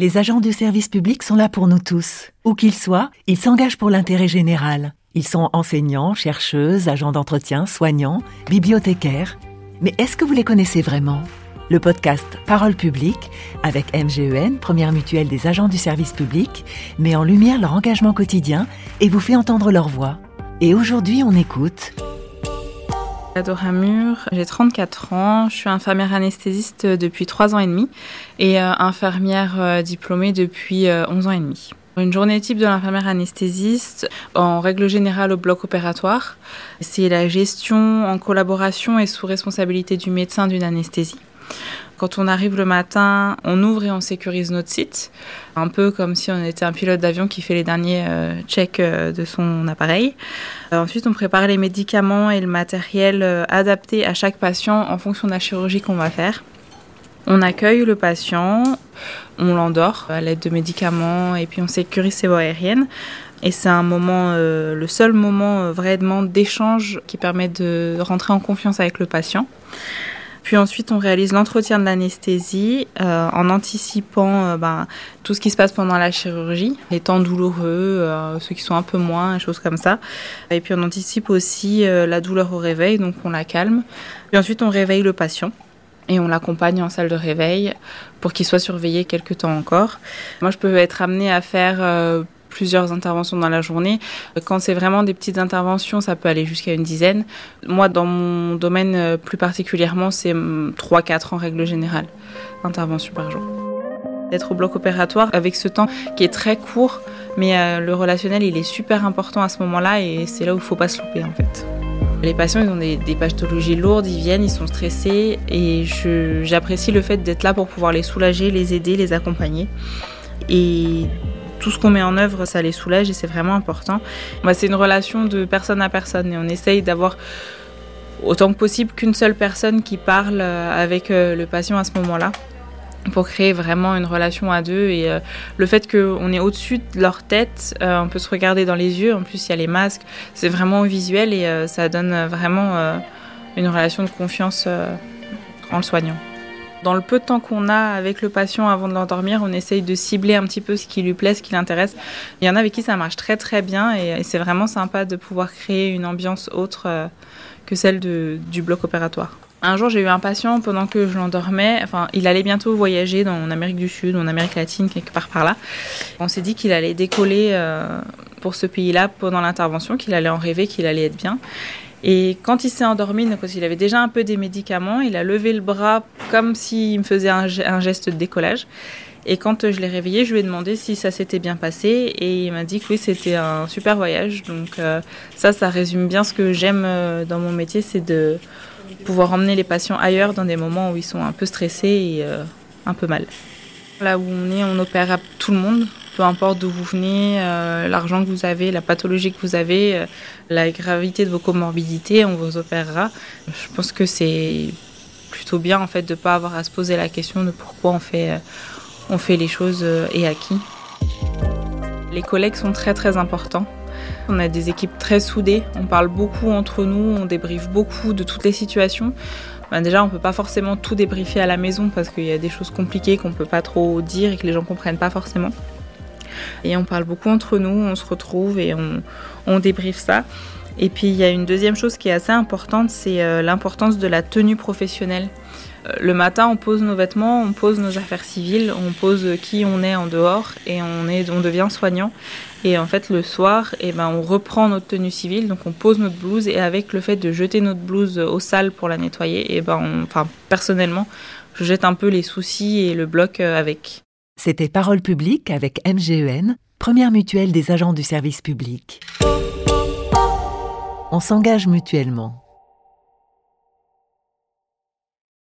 Les agents du service public sont là pour nous tous. Où qu'ils soient, ils s'engagent pour l'intérêt général. Ils sont enseignants, chercheuses, agents d'entretien, soignants, bibliothécaires. Mais est-ce que vous les connaissez vraiment? Le podcast Parole publique, avec MGEN, première mutuelle des agents du service public, met en lumière leur engagement quotidien et vous fait entendre leur voix. Et aujourd'hui, on écoute Adora j'ai 34 ans, je suis infirmière anesthésiste depuis 3 ans et demi et euh, infirmière euh, diplômée depuis 11 euh, ans et demi. Une journée type de l'infirmière anesthésiste, en règle générale au bloc opératoire, c'est la gestion en collaboration et sous responsabilité du médecin d'une anesthésie. Quand on arrive le matin, on ouvre et on sécurise notre site, un peu comme si on était un pilote d'avion qui fait les derniers euh, checks euh, de son appareil. Euh, ensuite, on prépare les médicaments et le matériel adapté à chaque patient en fonction de la chirurgie qu'on va faire. On accueille le patient, on l'endort à l'aide de médicaments et puis on sécurise ses voies aériennes. Et c'est un moment, le seul moment vraiment d'échange qui permet de rentrer en confiance avec le patient. Puis ensuite, on réalise l'entretien de l'anesthésie euh, en anticipant euh, ben, tout ce qui se passe pendant la chirurgie, les temps douloureux, euh, ceux qui sont un peu moins, choses comme ça. Et puis on anticipe aussi la douleur au réveil, donc on la calme. Puis ensuite, on réveille le patient et on l'accompagne en salle de réveil pour qu'il soit surveillé quelques temps encore. Moi, je peux être amenée à faire plusieurs interventions dans la journée. Quand c'est vraiment des petites interventions, ça peut aller jusqu'à une dizaine. Moi, dans mon domaine euh, plus particulièrement, c'est 3-4 mm, en règle générale, interventions par jour. D'être au bloc opératoire avec ce temps qui est très court, mais euh, le relationnel, il est super important à ce moment-là et c'est là où il ne faut pas se louper en fait. Les patients, ils ont des, des pathologies lourdes, ils viennent, ils sont stressés et j'apprécie le fait d'être là pour pouvoir les soulager, les aider, les accompagner. Et tout ce qu'on met en œuvre, ça les soulage et c'est vraiment important. Bah, c'est une relation de personne à personne et on essaye d'avoir autant que possible qu'une seule personne qui parle euh, avec euh, le patient à ce moment-là pour créer vraiment une relation à deux et euh, le fait qu'on est au-dessus de leur tête, on peut se regarder dans les yeux, en plus il y a les masques, c'est vraiment visuel et ça donne vraiment une relation de confiance en le soignant. Dans le peu de temps qu'on a avec le patient avant de l'endormir, on essaye de cibler un petit peu ce qui lui plaît, ce qui l'intéresse. Il y en a avec qui ça marche très très bien et, c'est vraiment sympa de pouvoir créer une ambiance autre euh, que celle du bloc opératoire. Un jour, j'ai eu un patient pendant que je l'endormais. Enfin, il allait bientôt voyager dans, en Amérique du Sud en Amérique latine, quelque part par là. On s'est dit qu'il allait décoller euh, pour ce pays-là pendant l'intervention, qu'il allait en rêver, qu'il allait être bien. Et quand il s'est endormi, qu'il avait déjà un peu des médicaments, il a levé le bras comme s'il me faisait un, geste de décollage. Et quand je l'ai réveillé, je lui ai demandé si ça s'était bien passé et il m'a dit que oui, c'était un super voyage. Donc euh, ça, ça résume bien ce que j'aime euh, dans mon métier, c'est de pouvoir emmener les patients ailleurs dans des moments où ils sont un peu stressés et euh, un peu mal. Là où on est, on opère à tout le monde peu importe d'où vous venez, euh, l'argent que vous avez, la pathologie que vous avez, euh, la gravité de vos comorbidités, on vous opérera. Je pense que c'est plutôt bien en fait de ne pas avoir à se poser la question de pourquoi on fait, euh, on fait les choses et à qui. Les collègues sont très très importants. On a des équipes très soudées, on parle beaucoup entre nous, on débriefe beaucoup de toutes les situations. Ben déjà, on ne peut pas forcément tout débriefer à la maison parce qu'il y a des choses compliquées qu'on ne peut pas trop dire et que les gens ne comprennent pas forcément. Et on parle beaucoup entre nous, on se retrouve et on, on débriefe ça. Et puis il y a une deuxième chose qui est assez importante, c'est euh, l'importance de la tenue professionnelle. Euh, le matin, on pose nos vêtements, on pose nos affaires civiles, on pose qui on est en dehors et on, est, on devient soignant. Et en fait, le soir, eh ben, on reprend notre tenue civile, donc on pose notre blouse et avec le fait de jeter notre blouse au sale pour la nettoyer, et eh ben, enfin, personnellement, je jette un peu les soucis et le bloc euh, avec. C'était Parole publique avec MGEN, première mutuelle des agents du service public. On s'engage mutuellement.